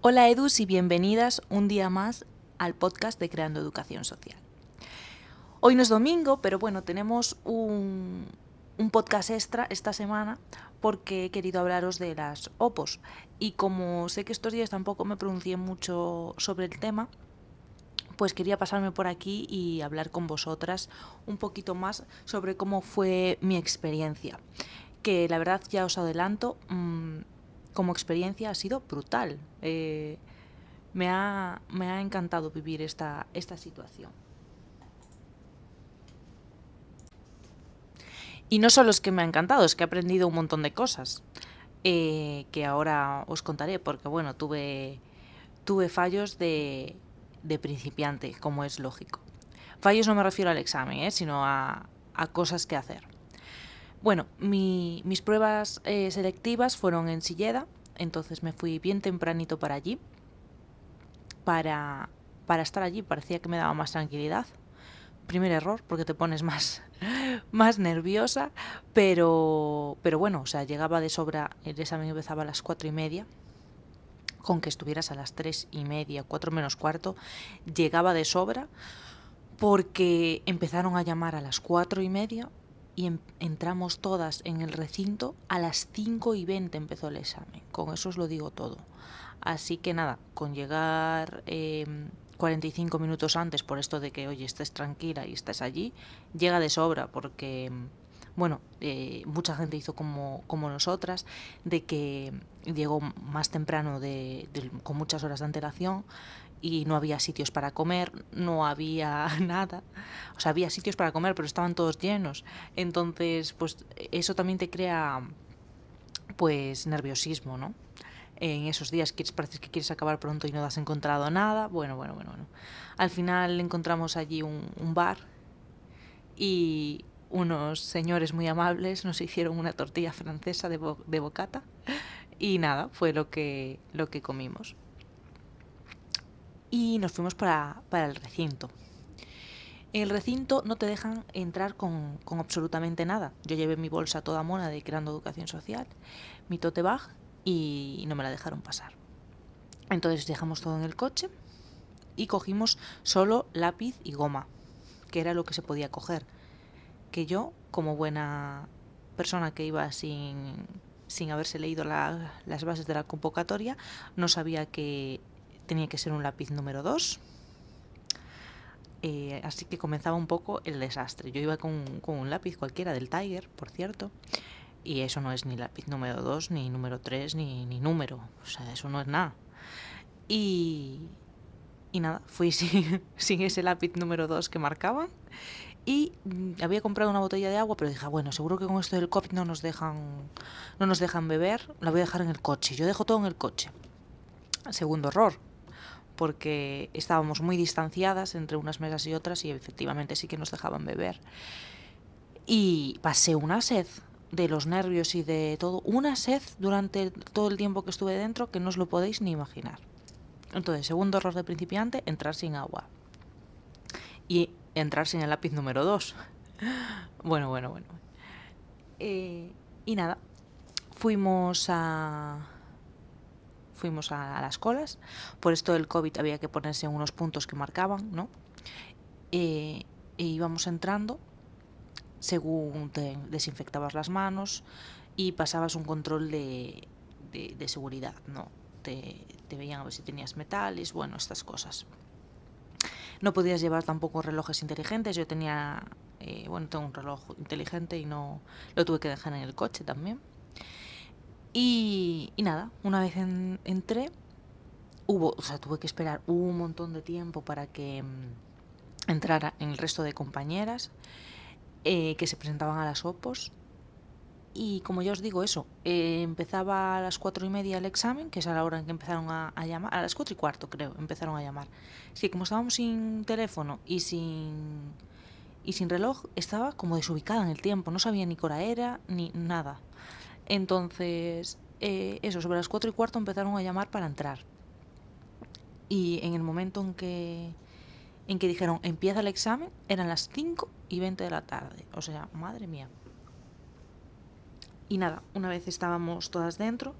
Hola Edus y bienvenidas un día más al podcast de Creando Educación Social. Hoy no es domingo, pero bueno, tenemos un, podcast extra esta semana porque he querido hablaros de las OPOS. Y como sé que estos días tampoco me pronuncié mucho sobre el tema, pues quería pasarme por aquí y hablar con vosotras un poquito más sobre cómo fue mi experiencia. Que la verdad ya os adelanto, mmm, como experiencia ha sido brutal. Eh, me, ha, me, ha, encantado vivir esta, esta situación. Y no solo es que me ha encantado, es que he aprendido un montón de cosas eh, que ahora os contaré, porque bueno, tuve, tuve fallos de, de principiante, como es lógico. Fallos no me refiero al examen, ¿eh? sino a, a cosas que hacer. Bueno, mi, mis pruebas eh, selectivas fueron en Silleda, entonces me fui bien tempranito para allí, para, para estar allí, parecía que me daba más tranquilidad. Primer error, porque te pones más, más nerviosa, pero, pero bueno, o sea, llegaba de sobra, el examen empezaba a las cuatro y media, con que estuvieras a las tres y media, cuatro menos cuarto, llegaba de sobra, porque empezaron a llamar a las cuatro y media y en, entramos todas en el recinto a las 5 y 20 empezó el examen. Con eso os lo digo todo. Así que nada, con llegar eh, 45 minutos antes por esto de que, oye, estés tranquila y estés allí, llega de sobra porque, bueno, eh, mucha gente hizo como, como nosotras, de que llegó más temprano de, con muchas horas de antelación y no había sitios para comer, no había nada. O sea, había sitios para comer, pero estaban todos llenos. Entonces, pues eso también te crea pues nerviosismo, ¿no? En esos días quieres, parece que quieres acabar pronto y no has encontrado nada. Bueno, bueno, bueno, bueno. Al final encontramos allí un, bar y unos señores muy amables nos hicieron una tortilla francesa de, bo de bocata y nada, fue lo que, lo que comimos y nos fuimos para, para, el recinto. En el recinto no te dejan entrar con, con, absolutamente nada. Yo llevé mi bolsa toda mona de Creando Educación Social, mi tote bag y no me la dejaron pasar. Entonces dejamos todo en el coche y cogimos solo lápiz y goma, que era lo que se podía coger. Que yo, como buena persona que iba sin, sin haberse leído la, las bases de la convocatoria, no sabía que tenía que ser un lápiz número 2. Eh, así que comenzaba un poco el desastre. Yo iba con, un lápiz cualquiera del Tiger, por cierto, y eso no es ni lápiz número 2, ni número 3, ni, ni número. O sea, eso no es nada. Y, y nada, fui sin, sin ese lápiz número 2 que marcaban. Y mm, había comprado una botella de agua, pero dije, bueno, seguro que con esto del COVID no nos dejan, no nos dejan beber, la voy a dejar en el coche. Yo dejo todo en el coche. Segundo error, porque estábamos muy distanciadas entre unas mesas y otras y efectivamente sí que nos dejaban beber. Y pasé una sed de los nervios y de todo, una sed durante todo el tiempo que estuve dentro que no os lo podéis ni imaginar. Entonces, segundo error de principiante, entrar sin agua. Y entrar sin el lápiz número 2. bueno, bueno, bueno. Eh, y nada, fuimos a fuimos a, las colas. Por esto del COVID había que ponerse unos puntos que marcaban, ¿no? Eh, e íbamos entrando según te desinfectabas las manos y pasabas un control de, de, seguridad, ¿no? Te, te, veían a ver si tenías metales, bueno, estas cosas. No podías llevar tampoco relojes inteligentes, yo tenía, eh, bueno, tengo un reloj inteligente y no lo tuve que dejar en el coche también. Y, nada, una vez en, entré, hubo, o sea, tuve que esperar un montón de tiempo para que mmm, entrara en el resto de compañeras eh, que se presentaban a las OPOS. Y como ya os digo, eso, eh, empezaba a las cuatro y media el examen, que es a la hora en que empezaron a, a, llamar, a las cuatro y cuarto creo, empezaron a llamar. Sí, como estábamos sin teléfono y sin, y sin reloj, estaba como desubicada en el tiempo, no sabía ni qué hora era, ni nada. Entonces, eh, eso, sobre las cuatro y cuarto empezaron a llamar para entrar. Y en el momento en que, en que dijeron empieza el examen, eran las 5 y 20 de la tarde. O sea, madre mía. Y nada, una vez estábamos todas dentro,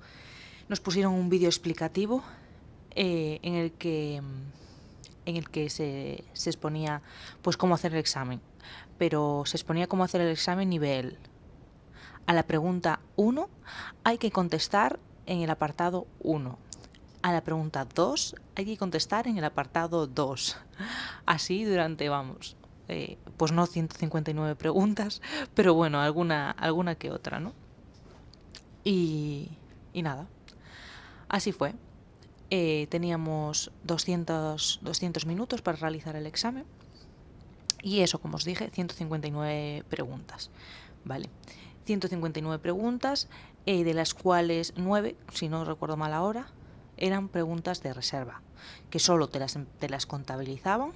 nos pusieron un vídeo explicativo eh, en el que en el que se, se, exponía pues cómo hacer el examen. Pero se exponía cómo hacer el examen nivel. A la pregunta 1 hay que contestar en el apartado 1. A la pregunta 2 hay que contestar en el apartado 2. Así durante, vamos, eh, pues no 159 preguntas, pero bueno, alguna, alguna que otra, ¿no? Y, y nada, así fue. Eh, teníamos 200, 200 minutos para realizar el examen. Y eso, como os dije, 159 preguntas. ¿Vale? 159 preguntas, eh, de las cuales 9, si no recuerdo mal ahora, eran preguntas de reserva, que solo te las, te las contabilizaban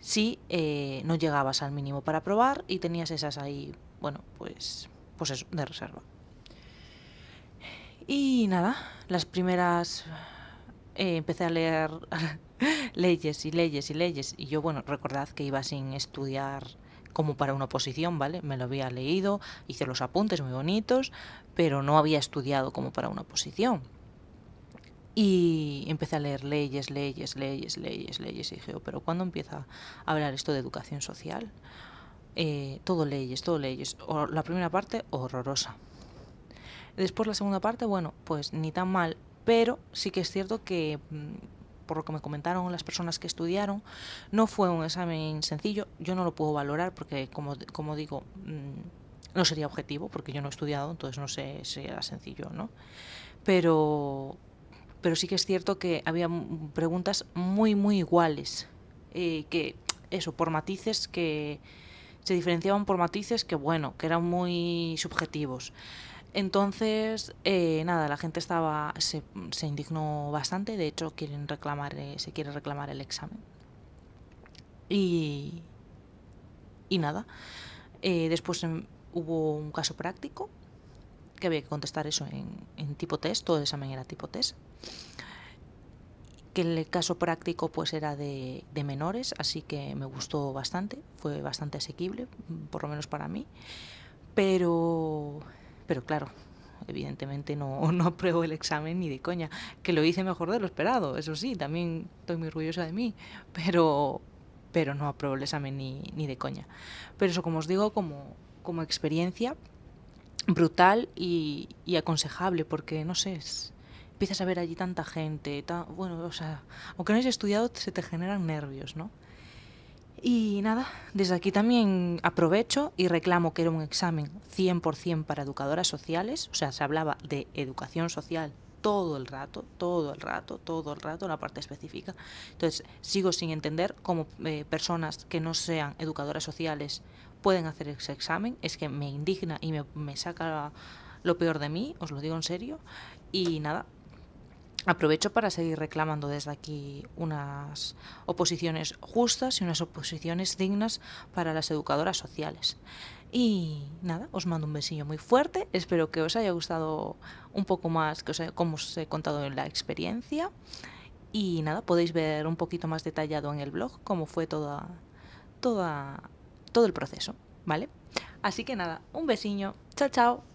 si eh, no llegabas al mínimo para probar y tenías esas ahí, bueno, pues, pues eso, de reserva. Y nada, las primeras eh, empecé a leer leyes y leyes y leyes. Y yo, bueno, recordad que iba sin estudiar como para una oposición, ¿vale? Me lo había leído, hice los apuntes muy bonitos, pero no había estudiado como para una oposición. Y empecé a leer leyes, leyes, leyes, leyes, leyes. Y dije, oh, pero ¿cuándo empieza a hablar esto de educación social? Eh, todo leyes, todo leyes. la primera parte, horrorosa. Después la segunda parte, bueno, pues ni tan mal, pero sí que es cierto que mm, por lo que me comentaron las personas que estudiaron, no fue un examen sencillo. Yo no lo puedo valorar porque, como, como digo, mm, no sería objetivo porque yo no he estudiado, entonces no sé si era sencillo no. Pero, pero sí que es cierto que había preguntas muy, muy iguales. Eh, que eso, por matices que se diferenciaban por matices que, bueno, que eran muy subjetivos. Entonces, eh, nada, la gente estaba se, indignó bastante. De hecho, quieren reclamar, eh, se quiere reclamar el examen. Y, y nada. Eh, después em, hubo un caso práctico que había que contestar eso en, en tipo test. Todo el examen era tipo test. Que el caso práctico pues era de, de menores, así que me gustó bastante. Fue bastante asequible, por lo menos para mí. Pero pero claro, evidentemente no, no apruebo el examen ni de coña, que lo hice mejor de lo esperado, eso sí, también estoy muy orgullosa de mí, pero, pero no apruebo el examen ni, ni de coña. Pero eso, como os digo, como, como experiencia brutal y, aconsejable, porque no sé, es, empiezas a ver allí tanta gente, bueno, o sea, aunque no hayas estudiado, se te generan nervios, ¿no? Y nada, desde aquí también aprovecho y reclamo que era un examen 100% para educadoras sociales, o sea, se hablaba de educación social todo el rato, todo el rato, todo el rato, la parte específica. Entonces, sigo sin entender cómo eh, personas que no sean educadoras sociales pueden hacer ese examen. Es que me indigna y me, me saca lo peor de mí, os lo digo en serio. Y nada, Aprovecho para seguir reclamando desde aquí unas oposiciones justas y unas oposiciones dignas para las educadoras sociales. Y nada, os mando un besillo muy fuerte. Espero que os haya gustado un poco más que os como os he contado en la experiencia. Y nada, podéis ver un poquito más detallado en el blog cómo fue toda, toda, todo el proceso, ¿vale? Así que nada, un besiño. Chao, chao.